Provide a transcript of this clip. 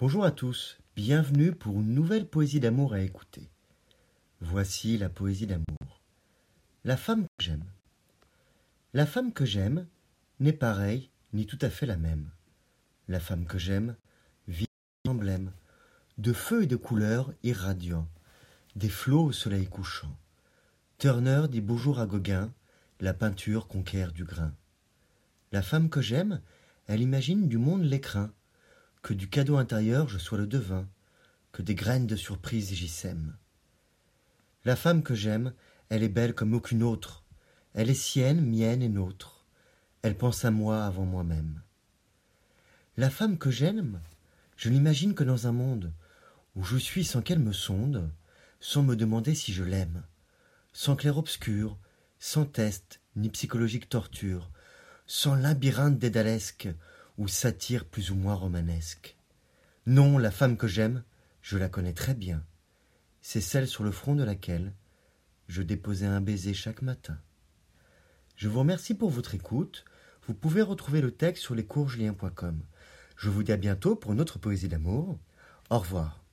Bonjour à tous, bienvenue pour une nouvelle poésie d'amour à écouter. Voici la poésie d'amour. La femme que j'aime. La femme que j'aime n'est pareille ni tout à fait la même. La femme que j'aime vit emblème de feu et de couleurs irradiants, des flots au soleil couchant. Turner dit bonjour à Gauguin, la peinture conquiert du grain. La femme que j'aime, elle imagine du monde l'écrin, que du cadeau intérieur je sois le devin, que des graines de surprise j'y sème. La femme que j'aime, elle est belle comme aucune autre, elle est sienne, mienne et nôtre, elle pense à moi avant moi-même. La femme que j'aime, je n'imagine que dans un monde où je suis sans qu'elle me sonde, sans me demander si je l'aime, sans clair-obscur, sans test ni psychologique torture, sans labyrinthe dédalesque satire plus ou moins romanesque. Non, la femme que j'aime, je la connais très bien. C'est celle sur le front de laquelle je déposais un baiser chaque matin. Je vous remercie pour votre écoute. Vous pouvez retrouver le texte sur lescourgeliens.com. Je vous dis à bientôt pour une autre poésie d'amour. Au revoir.